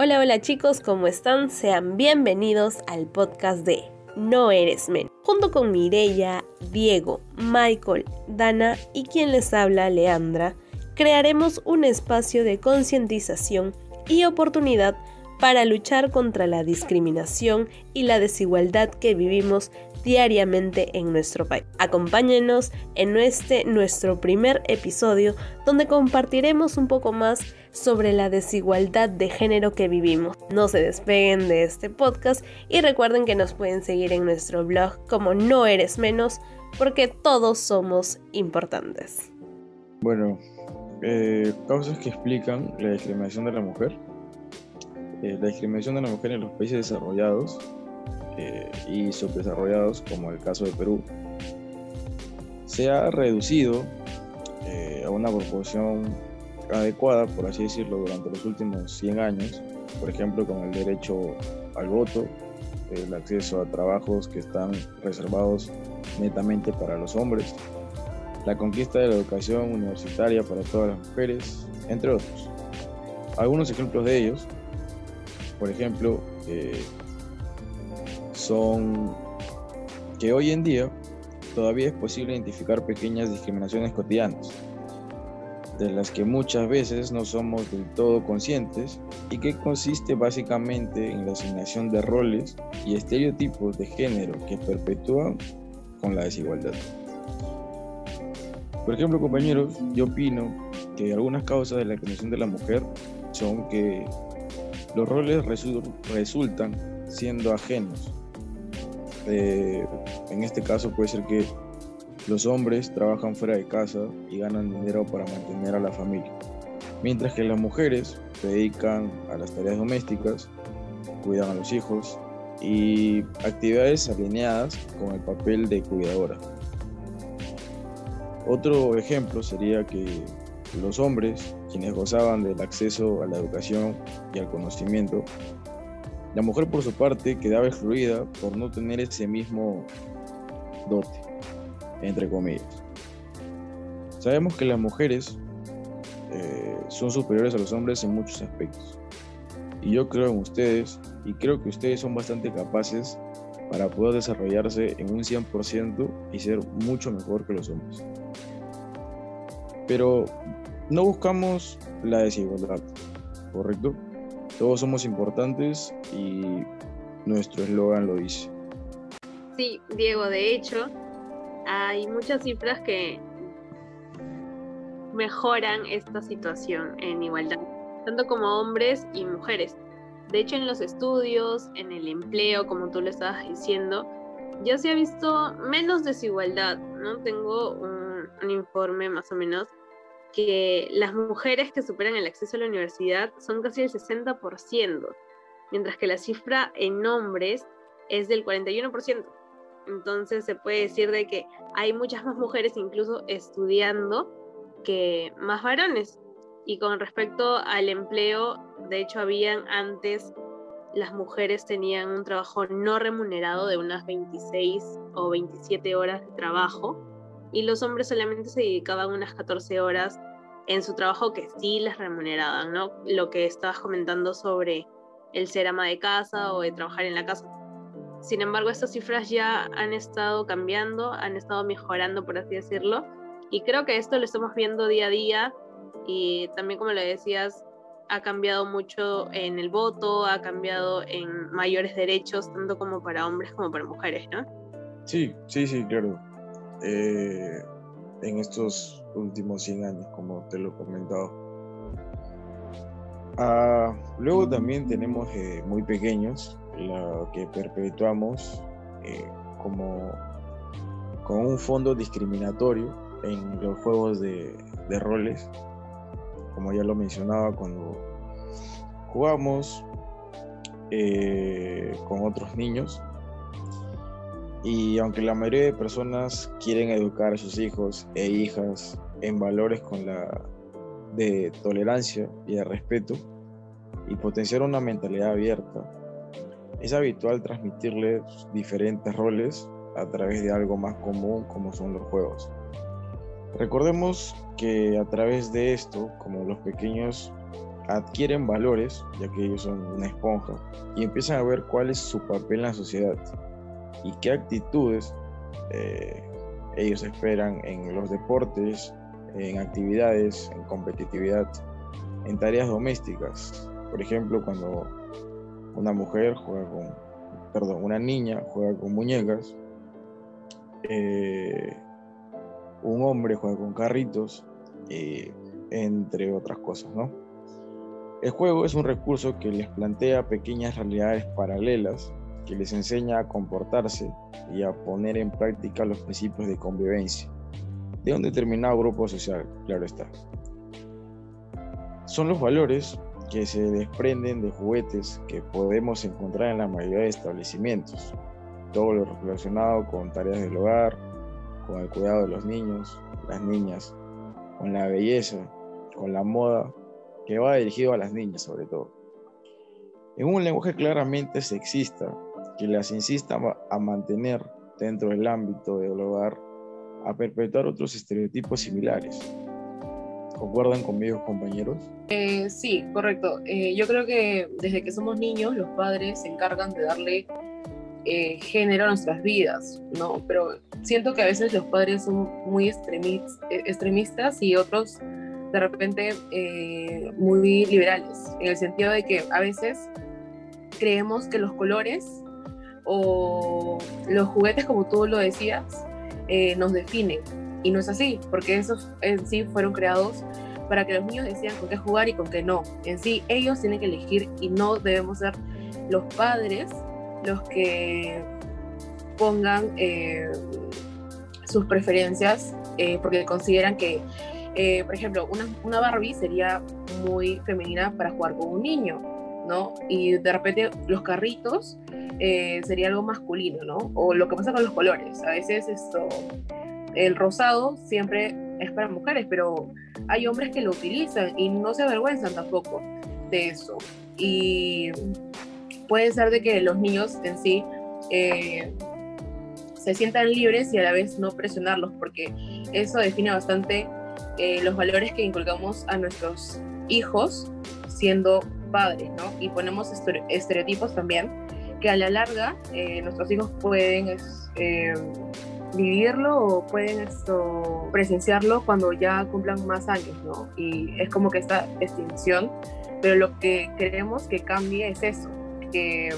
Hola, hola chicos, ¿cómo están? Sean bienvenidos al podcast de No Eres Men. Junto con Mireya, Diego, Michael, Dana y quien les habla, Leandra, crearemos un espacio de concientización y oportunidad para luchar contra la discriminación y la desigualdad que vivimos diariamente en nuestro país. Acompáñenos en este nuestro primer episodio donde compartiremos un poco más sobre la desigualdad de género que vivimos. No se despeguen de este podcast y recuerden que nos pueden seguir en nuestro blog como No Eres Menos porque todos somos importantes. Bueno, eh, causas que explican la discriminación de la mujer. Eh, la discriminación de la mujer en los países desarrollados eh, y subdesarrollados, como el caso de Perú, se ha reducido a una proporción adecuada, por así decirlo, durante los últimos 100 años, por ejemplo, con el derecho al voto, el acceso a trabajos que están reservados netamente para los hombres, la conquista de la educación universitaria para todas las mujeres, entre otros. Algunos ejemplos de ellos, por ejemplo, eh, son que hoy en día todavía es posible identificar pequeñas discriminaciones cotidianas, de las que muchas veces no somos del todo conscientes y que consiste básicamente en la asignación de roles y estereotipos de género que perpetúan con la desigualdad. Por ejemplo, compañeros, yo opino que algunas causas de la discriminación de la mujer son que los roles resultan siendo ajenos eh, en este caso puede ser que los hombres trabajan fuera de casa y ganan dinero para mantener a la familia, mientras que las mujeres se dedican a las tareas domésticas, cuidan a los hijos y actividades alineadas con el papel de cuidadora. Otro ejemplo sería que los hombres, quienes gozaban del acceso a la educación y al conocimiento, la mujer, por su parte, quedaba excluida por no tener ese mismo dote, entre comillas. Sabemos que las mujeres eh, son superiores a los hombres en muchos aspectos. Y yo creo en ustedes y creo que ustedes son bastante capaces para poder desarrollarse en un 100% y ser mucho mejor que los hombres. Pero no buscamos la desigualdad, ¿correcto? Todos somos importantes y nuestro eslogan lo dice. Sí, Diego, de hecho, hay muchas cifras que mejoran esta situación en igualdad, tanto como hombres y mujeres. De hecho, en los estudios, en el empleo, como tú lo estabas diciendo, ya se ha visto menos desigualdad, ¿no? Tengo un, un informe más o menos que las mujeres que superan el acceso a la universidad son casi el 60%, mientras que la cifra en hombres es del 41%. Entonces se puede decir de que hay muchas más mujeres incluso estudiando que más varones. Y con respecto al empleo, de hecho habían antes las mujeres tenían un trabajo no remunerado de unas 26 o 27 horas de trabajo y los hombres solamente se dedicaban unas 14 horas en su trabajo que sí les remuneraban, ¿no? Lo que estabas comentando sobre el ser ama de casa o de trabajar en la casa. Sin embargo, estas cifras ya han estado cambiando, han estado mejorando, por así decirlo, y creo que esto lo estamos viendo día a día y también, como lo decías, ha cambiado mucho en el voto, ha cambiado en mayores derechos, tanto como para hombres como para mujeres, ¿no? Sí, sí, sí, claro. Eh, en estos últimos 100 años, como te lo he comentado. Ah, luego también tenemos eh, muy pequeños, lo que perpetuamos eh, como con un fondo discriminatorio en los juegos de, de roles, como ya lo mencionaba cuando jugamos eh, con otros niños. Y aunque la mayoría de personas quieren educar a sus hijos e hijas en valores con la de tolerancia y de respeto y potenciar una mentalidad abierta, es habitual transmitirles diferentes roles a través de algo más común como son los juegos. Recordemos que a través de esto, como los pequeños adquieren valores, ya que ellos son una esponja, y empiezan a ver cuál es su papel en la sociedad y qué actitudes eh, ellos esperan en los deportes, en actividades, en competitividad, en tareas domésticas. Por ejemplo, cuando una mujer juega con, perdón, una niña juega con muñecas, eh, un hombre juega con carritos, eh, entre otras cosas, ¿no? El juego es un recurso que les plantea pequeñas realidades paralelas que les enseña a comportarse y a poner en práctica los principios de convivencia de un determinado grupo social, claro está. Son los valores que se desprenden de juguetes que podemos encontrar en la mayoría de establecimientos. Todo lo relacionado con tareas del hogar, con el cuidado de los niños, las niñas, con la belleza, con la moda, que va dirigido a las niñas sobre todo. En un lenguaje claramente sexista, que las insista a mantener dentro del ámbito del hogar, a perpetuar otros estereotipos similares. ¿Concuerdan conmigo, compañeros? Eh, sí, correcto. Eh, yo creo que desde que somos niños, los padres se encargan de darle eh, género a nuestras vidas, ¿no? Pero siento que a veces los padres son muy extremistas y otros de repente muy liberales, en el sentido de que a veces creemos que los colores o los juguetes, como tú lo decías, nos definen y no es así, porque esos en sí fueron creados para que los niños decidan con qué jugar y con qué no. En sí, ellos tienen que elegir y no debemos ser los padres los que pongan eh, sus preferencias eh, porque consideran que, eh, por ejemplo, una, una, Barbie sería muy femenina para jugar con un niño, ¿no? Y de repente los carritos sería algo masculino, ¿no? O lo que pasa con los colores. A veces esto el rosado siempre es para mujeres, pero hay hombres que lo utilizan y no se avergüenzan tampoco de eso. Y puede ser de que los niños en sí eh, se sientan libres y a la vez no presionarlos, porque eso define bastante eh, los valores que inculcamos a nuestros hijos siendo padres, ¿no? Y ponemos estereotipos también que a la larga eh, nuestros hijos pueden vivirlo o pueden presenciarlo cuando ya cumplan más años, ¿no? Y es como que esta extinción, pero lo que queremos que cambie es eso, que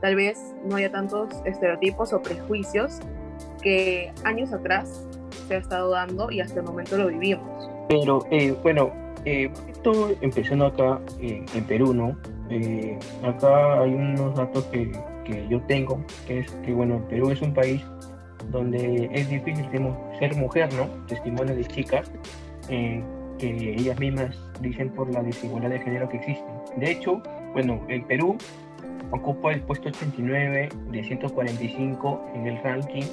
tal vez no haya tantos estereotipos o prejuicios que años atrás se ha estado dando y hasta el momento lo vivimos. Pero eh, bueno, eh, empezando acá eh, en Perú, ¿no? Eh, acá hay unos datos que, que yo tengo, que es que bueno, Perú es un país donde es difícil ser mujer, ¿no? Testimonios de chicas eh, que ellas mismas dicen por la desigualdad de género que existe. De hecho, bueno, el Perú ocupa el puesto 89 de 145 en el ranking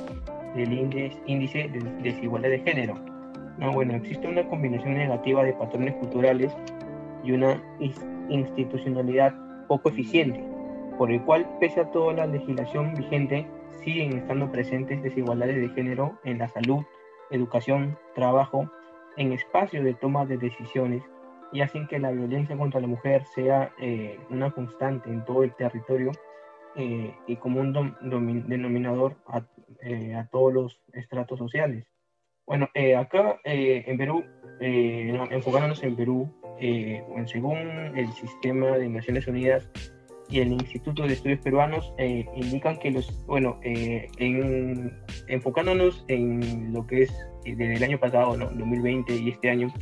del índice de desigualdad de género. No, bueno, existe una combinación negativa de patrones culturales y una institucionalidad poco eficiente, por el cual, pese a toda la legislación vigente, siguen estando presentes desigualdades de género en la salud, educación, trabajo, en espacios de toma de decisiones y hacen que la violencia contra la mujer sea eh, una constante en todo el territorio eh, y como un denominador a, eh, a, todos los estratos sociales. Bueno, acá en Perú, enfocándonos en Perú, según el sistema de Naciones Unidas, y el Instituto de Estudios Peruanos eh, indican que los, bueno, eh, en, enfocándonos en lo que es eh, desde el año pasado, ¿no? 2020 y este año,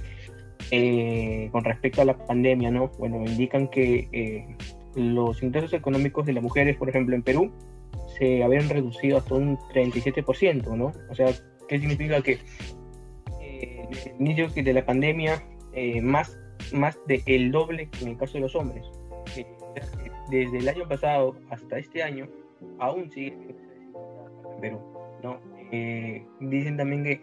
con respecto a la pandemia, ¿no? Bueno, indican que los ingresos económicos de las mujeres, por ejemplo, en Perú, se habían reducido hasta un 37%, ¿no? O sea, ¿qué significa que desde el inicio de la pandemia, más, más del el doble que en el caso de los hombres? Desde el año pasado hasta este año, aún sigue pero ¿no? Eh, dicen también que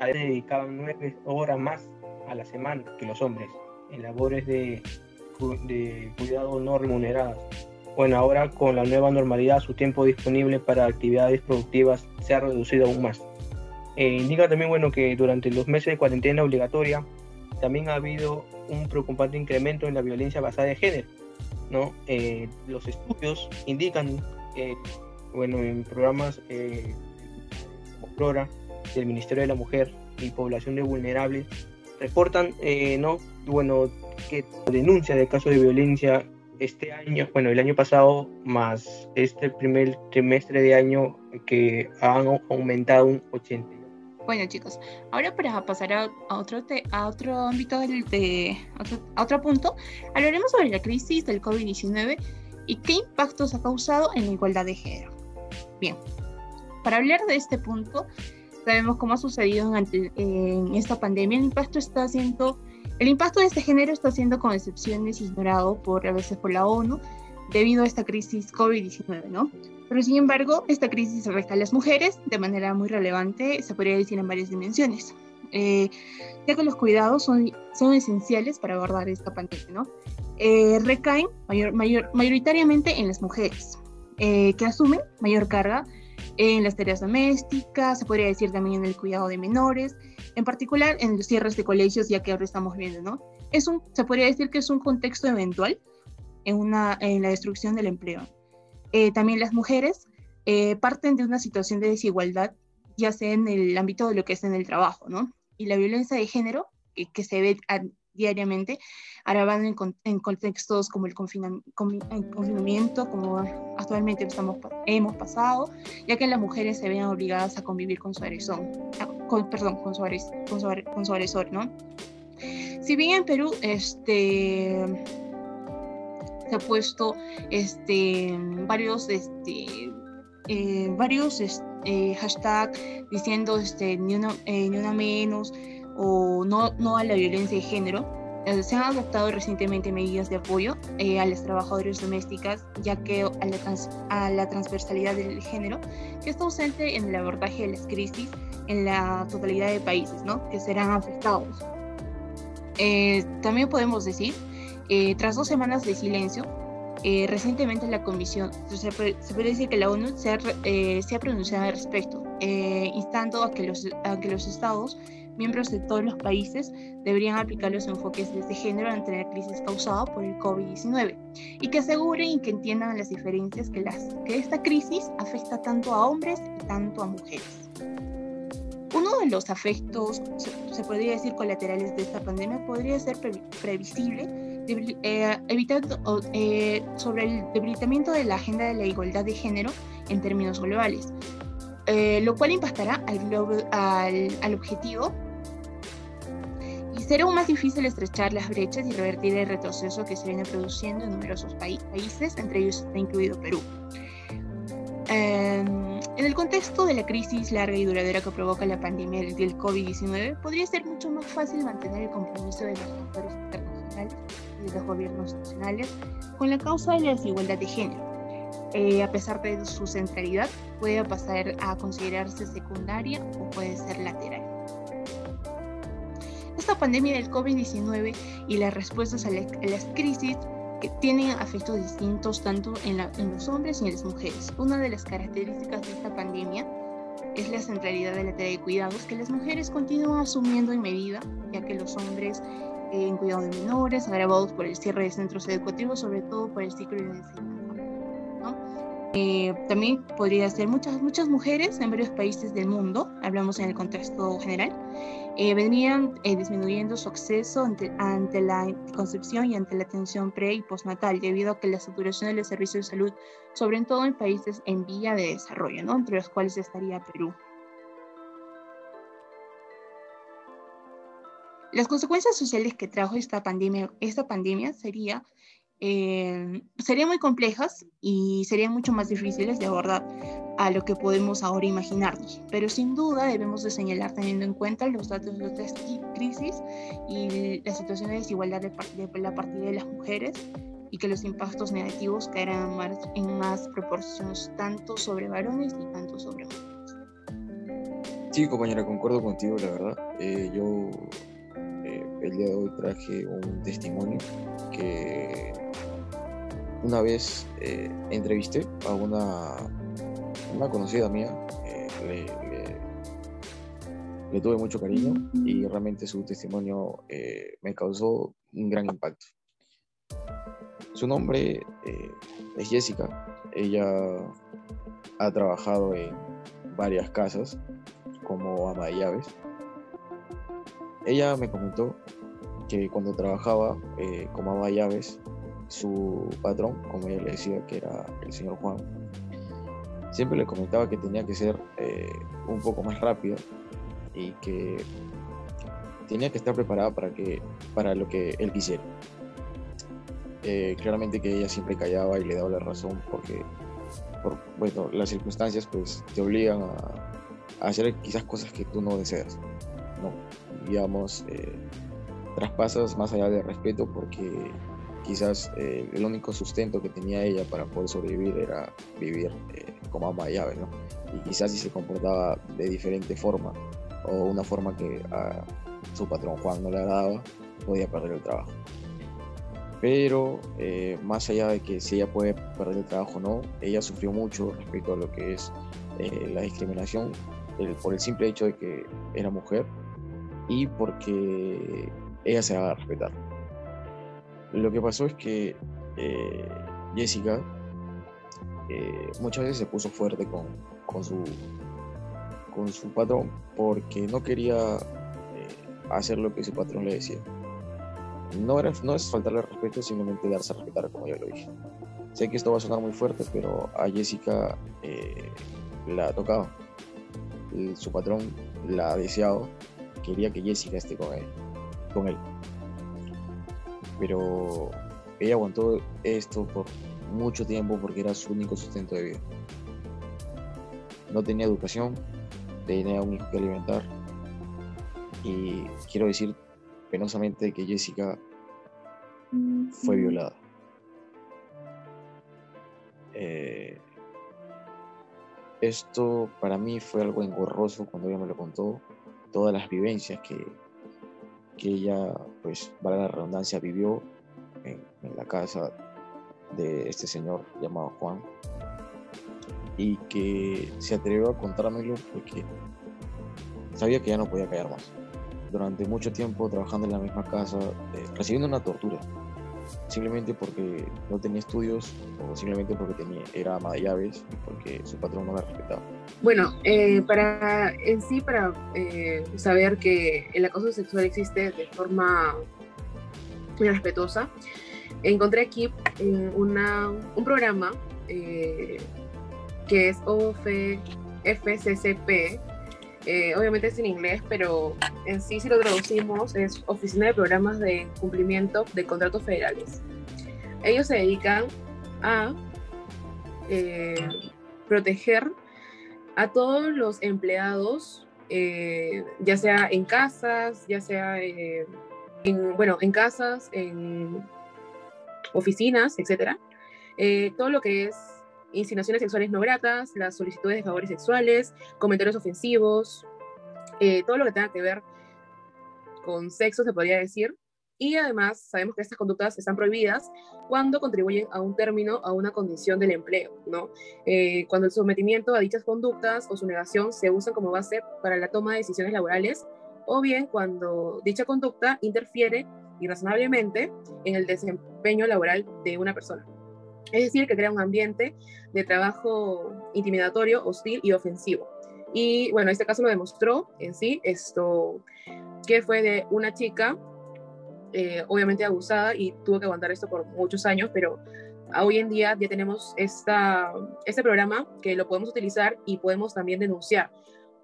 a veces dedicaban nueve horas más a la semana que los hombres en labores de, cuidado no remuneradas. Bueno, ahora con la nueva normalidad su tiempo disponible para actividades productivas se ha reducido aún más. Eh, indica también bueno, que durante los meses de cuarentena obligatoria también ha habido un preocupante incremento en la violencia basada en género. Eh, los estudios indican, que, bueno, en programas eh, como Flora, del Ministerio de la Mujer y Población de Vulnerables, reportan, eh, ¿no? Bueno, que denuncia de casos de violencia este año, bueno, el año pasado más este primer trimestre de año que han aumentado un 80. Bueno chicos, ahora para pasar a, otro, a otro ámbito, de, a otro punto, hablaremos sobre la crisis del COVID-19 y qué impactos ha causado en la igualdad de género. Bien, para hablar de este punto, sabemos cómo ha sucedido en, en esta pandemia, el impacto está siendo el impacto de este género está siendo con excepciones ignorado por a veces por la ONU debido a esta crisis COVID-19, ¿no? Pero sin embargo, esta crisis afecta a las mujeres de manera muy relevante, se podría decir en varias dimensiones, eh, ya que los cuidados son, son esenciales para abordar esta pandemia, ¿no? Eh, recaen mayor, mayor, mayoritariamente en las mujeres, eh, que asumen mayor carga en las tareas domésticas, se podría decir también en el cuidado de menores, en particular en los cierres de colegios, ya que ahora estamos viendo, ¿no? Es un, se podría decir que es un contexto eventual en, una, en la destrucción del empleo. Eh, también las mujeres eh, parten de una situación de desigualdad, ya sea en el ámbito de lo que es en el trabajo, ¿no? Y la violencia de género, que se ve diariamente, agravando en, en, contextos como el, confinamiento, como actualmente estamos, hemos pasado, ya que las mujeres se ven obligadas a convivir con su agresor, con, perdón, con su, con, su, con su agresor, ¿no? Si bien en Perú este, ha puesto este, varios, este, eh, varios este, hashtags diciendo este, ni, una, eh, ni una menos, o no, no a la violencia de género, eh, se han adoptado recientemente medidas de apoyo eh, a las trabajadoras domésticas, ya que a la, a la, transversalidad del género, que está ausente en el abordaje de las crisis en la totalidad de países ¿no? que serán afectados. Eh, también podemos decir, tras dos semanas de silencio, recientemente la Comisión, se puede, se puede, decir que la ONU se ha, se ha pronunciado al respecto, instando a que los, a que los estados miembros de todos los países deberían aplicar los enfoques de este género ante la crisis causada por el COVID-19 y que aseguren y que entiendan las diferencias que, las, que esta crisis afecta tanto a hombres y tanto a mujeres. Uno de los afectos, se, podría decir colaterales de esta pandemia, podría ser previsible, eh, eh, sobre el debilitamiento de la agenda de la igualdad de género en términos globales, eh, lo cual impactará al, al, al, objetivo será aún más difícil estrechar las brechas y revertir el retroceso que se viene produciendo en numerosos países, entre ellos está incluido Perú. Em, en el contexto de la crisis larga y duradera que provoca la pandemia del COVID-19, podría ser mucho más fácil mantener el compromiso de los actores internacionales y de los gobiernos nacionales con la causa de la desigualdad de género. Eh, a pesar de su centralidad, puede pasar a considerarse secundaria o puede ser lateral. Esta pandemia del COVID-19 y las respuestas a, las crisis que tienen efectos distintos tanto en, los hombres y en las mujeres. Una de las características de esta pandemia es la centralidad de la tarea de cuidados que las mujeres continúan asumiendo en medida, ya que los hombres en cuidado de menores, agravados por el cierre de centros educativos, sobre todo por el ciclo de enseñanza. Eh, también podría ser muchas, muchas mujeres en varios países del mundo, hablamos en el contexto general, eh, venían eh, disminuyendo su acceso ante, ante, la concepción y ante la atención pre y postnatal, debido a que la saturación de los servicios de salud, sobre todo en países en vía de desarrollo, ¿no? entre los cuales estaría Perú. Las consecuencias sociales que trajo esta pandemia, esta pandemia sería eh, serían muy complejas y serían mucho más difíciles de abordar a lo que podemos ahora imaginarnos. Pero sin duda debemos de señalar teniendo en cuenta los datos de otras crisis y la situación de desigualdad de, la partida de las mujeres y que los impactos negativos caerán más, en más proporciones tanto sobre varones y tanto sobre mujeres. Sí, compañera, concuerdo contigo, la verdad. Eh, yo el día de hoy traje un testimonio que una vez eh, entrevisté a una, una conocida mía, eh, le tuve mucho cariño y realmente su testimonio eh, me causó un gran impacto. Su nombre es Jessica. Ella ha trabajado en varias casas como ama de llaves. Ella me comentó que cuando trabajaba eh, de llaves, su patrón, como ella le decía que era el señor Juan, siempre le comentaba que tenía que ser un poco más rápido y que tenía que estar preparada para, que, para lo que él quisiera. Eh, claramente que ella siempre callaba y le daba la razón porque por, bueno, las circunstancias pues te obligan a, hacer quizás cosas que tú no deseas. Digamos, eh, traspasas más allá del respeto porque quizás eh, el único sustento que tenía ella para poder sobrevivir era vivir como ama de llave, ¿no? Y quizás si se comportaba de diferente forma o una forma que a su patrón Juan no le agradaba, podía perder el trabajo. Pero eh, más allá de que si ella puede perder el trabajo o no, ella sufrió mucho respecto a lo que es eh, la discriminación por el simple hecho de que era mujer y porque ella se va a respetar. Lo que pasó es que eh, Jessica muchas veces se puso fuerte con, con su con su patrón porque no quería eh, hacer lo que su patrón le decía. No, era, no es faltarle respeto, simplemente darse a respetar, como ya lo dije. Sé que esto va a sonar muy fuerte, pero a Jessica eh, la tocaba. su patrón la ha deseado, quería que Jessica esté con él. Con él. Pero ella aguantó esto por mucho tiempo porque era su único sustento de vida. No tenía educación, tenía un hijo que alimentar. Y quiero decir penosamente que Jessica fue violada. Eh, esto para mí fue algo engorroso cuando ella me lo contó, todas las vivencias que, que ella, pues, para la redundancia, vivió en, en la casa de este señor llamado Juan y que se atrevió a contármelo porque sabía que ya no podía callar más. Durante mucho tiempo trabajando en la misma casa, eh, recibiendo una tortura, simplemente porque no tenía estudios o simplemente porque tenía, era ama de llaves y porque su patrón no la respetaba. Bueno, eh, para en sí, para eh, saber que el acoso sexual existe de forma respetuosa, encontré aquí una, un programa que es OFCCP. Eh, obviamente es en inglés, pero en sí si lo traducimos es Oficina de Programas de Cumplimiento de Contratos Federales. Ellos se dedican a eh, proteger a todos los empleados, eh, ya sea en casas, ya sea en, bueno, en casas, en oficinas, etcétera. todo lo que es insinuaciones sexuales no gratas, las solicitudes de favores sexuales, comentarios ofensivos, eh, todo lo que tenga que ver con sexo, se podría decir. Y además sabemos que estas conductas están prohibidas cuando contribuyen a un término, a una condición del empleo, ¿no? Eh, cuando el sometimiento a dichas conductas o su negación se usan como base para la toma de decisiones laborales, o bien cuando dicha conducta interfiere irrazonablemente en el desempeño laboral de una persona. Es decir, que crea un ambiente de trabajo intimidatorio, hostil y ofensivo. Y bueno, este caso lo demostró en sí, esto que fue de una chica, eh, obviamente abusada y tuvo que aguantar esto por muchos años, pero hoy en día ya tenemos esta, este programa que lo podemos utilizar y podemos también denunciar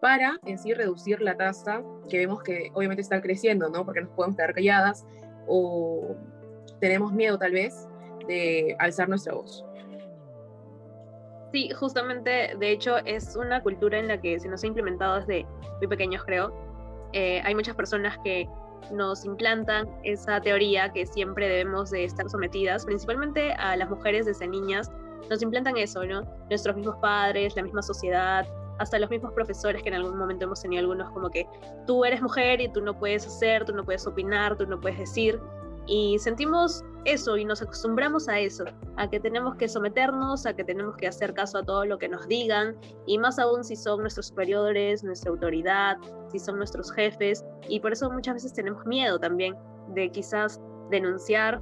para en sí reducir la tasa que vemos que obviamente está creciendo, ¿no? Porque nos podemos quedar calladas o tenemos miedo tal vez de alzar nuestra voz. Sí, justamente, de hecho, es una cultura en la que se nos ha implementado desde muy pequeños, creo. Eh, hay muchas personas que nos implantan esa teoría que siempre debemos de estar sometidas, principalmente a las mujeres desde niñas, nos implantan eso, ¿no? Nuestros mismos padres, la misma sociedad, hasta los mismos profesores que en algún momento hemos tenido algunos como que tú eres mujer y tú no puedes hacer, tú no puedes opinar, tú no puedes decir. Y sentimos eso y nos acostumbramos a eso, a que tenemos que someternos, a que tenemos que hacer caso a todo lo que nos digan y más aún si son nuestros superiores, nuestra autoridad, si son nuestros jefes y por eso muchas veces tenemos miedo también de quizás denunciar,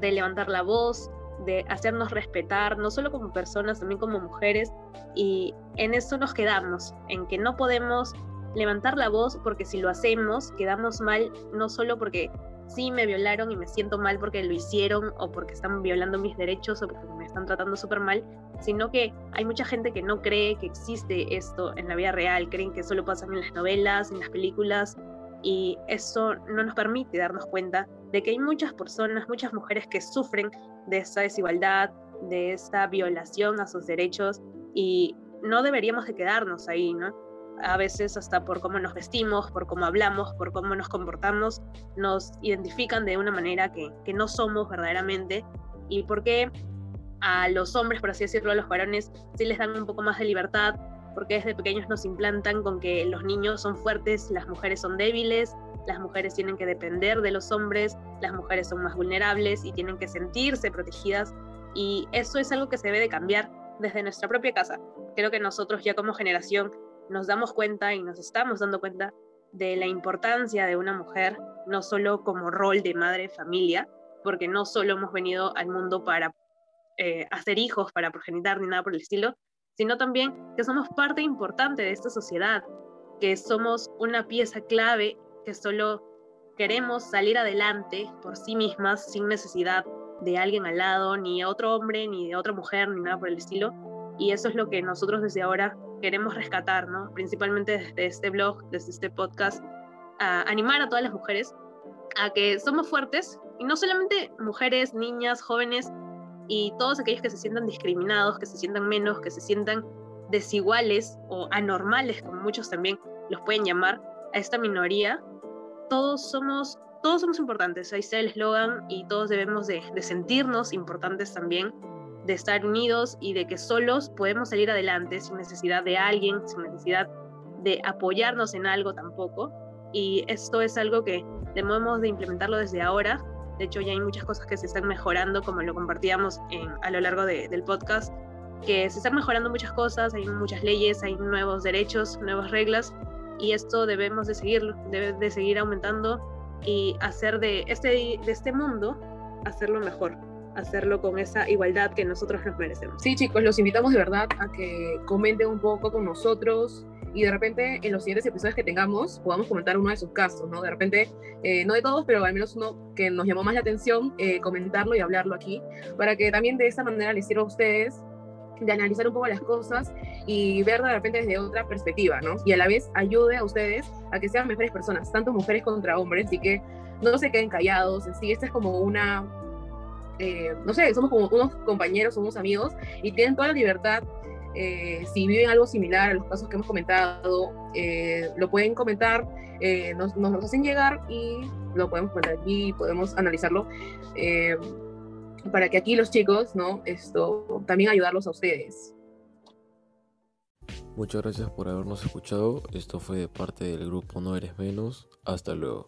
de levantar la voz, de hacernos respetar, no solo como personas, también como mujeres y en eso nos quedamos, en que no podemos levantar la voz porque si lo hacemos quedamos mal no solo porque sí me violaron y me siento mal porque lo hicieron o porque están violando mis derechos o porque me están tratando súper mal, sino que hay mucha gente que no cree que existe esto en la vida real, creen que solo pasa en las novelas, en las películas, y eso no nos permite darnos cuenta de que hay muchas personas, muchas mujeres que sufren de esta desigualdad, de esta violación a sus derechos, y no deberíamos de quedarnos ahí, ¿no? A veces hasta por cómo nos vestimos, por cómo hablamos, por cómo nos comportamos, nos identifican de una manera que, que no somos verdaderamente y porque a los hombres, por así decirlo, a los varones, sí les dan un poco más de libertad, porque desde pequeños nos implantan con que los niños son fuertes, las mujeres son débiles, las mujeres tienen que depender de los hombres, las mujeres son más vulnerables y tienen que sentirse protegidas y eso es algo que se debe de cambiar desde nuestra propia casa. Creo que nosotros ya como generación nos damos cuenta y nos estamos dando cuenta de la importancia de una mujer, no solo como rol de madre familia, porque no solo hemos venido al mundo para eh, hacer hijos, para progenitar ni nada por el estilo, sino también que somos parte importante de esta sociedad, que somos una pieza clave, que solo queremos salir adelante por sí mismas sin necesidad de alguien al lado, ni otro hombre, ni de otra mujer, ni nada por el estilo. Y eso es lo que nosotros desde ahora queremos rescatar, ¿no? Principalmente desde este blog, desde este podcast, animar a todas las mujeres a que somos fuertes y no solamente mujeres, niñas, jóvenes y todos aquellos que se sientan discriminados, que se sientan menos, que se sientan desiguales o anormales, como muchos también los pueden llamar, a esta minoría, todos somos, todos somos importantes, ahí está el eslogan y todos debemos de, de sentirnos importantes también de estar unidos y de que solos podemos salir adelante sin necesidad de alguien, sin necesidad de apoyarnos en algo tampoco. Y esto es algo que debemos de implementarlo desde ahora. De hecho, ya hay muchas cosas que se están mejorando, como lo compartíamos en, a lo largo del podcast, que se están mejorando muchas cosas, hay muchas leyes, hay nuevos derechos, nuevas reglas, y esto debemos de seguirlo, debe de seguir aumentando y hacer de este, de este mundo, hacerlo mejor hacerlo con esa igualdad que nosotros nos merecemos. Sí, chicos, los invitamos de verdad a que comenten un poco con nosotros y de repente en los siguientes episodios que tengamos podamos comentar uno de sus casos, ¿no? De repente, eh, no de todos, pero al menos uno que nos llamó más la atención, eh, comentarlo y hablarlo aquí, para que también de esa manera les sirva a ustedes de analizar un poco las cosas y ver de repente desde otra perspectiva, ¿no? Y a la vez ayude a ustedes a que sean mejores personas, tanto mujeres contra hombres, y que no se queden callados, en sí, esta es como una eh, no sé, somos como unos compañeros, somos amigos y tienen toda la libertad. Eh, si viven algo similar a los casos que hemos comentado, eh, lo pueden comentar, nos, nos, lo hacen llegar y lo podemos comentar aquí, podemos analizarlo para que aquí los chicos, ¿no? Esto, también ayudarlos a ustedes. Muchas gracias por habernos escuchado. Esto fue de parte del grupo No Eres Menos. Hasta luego.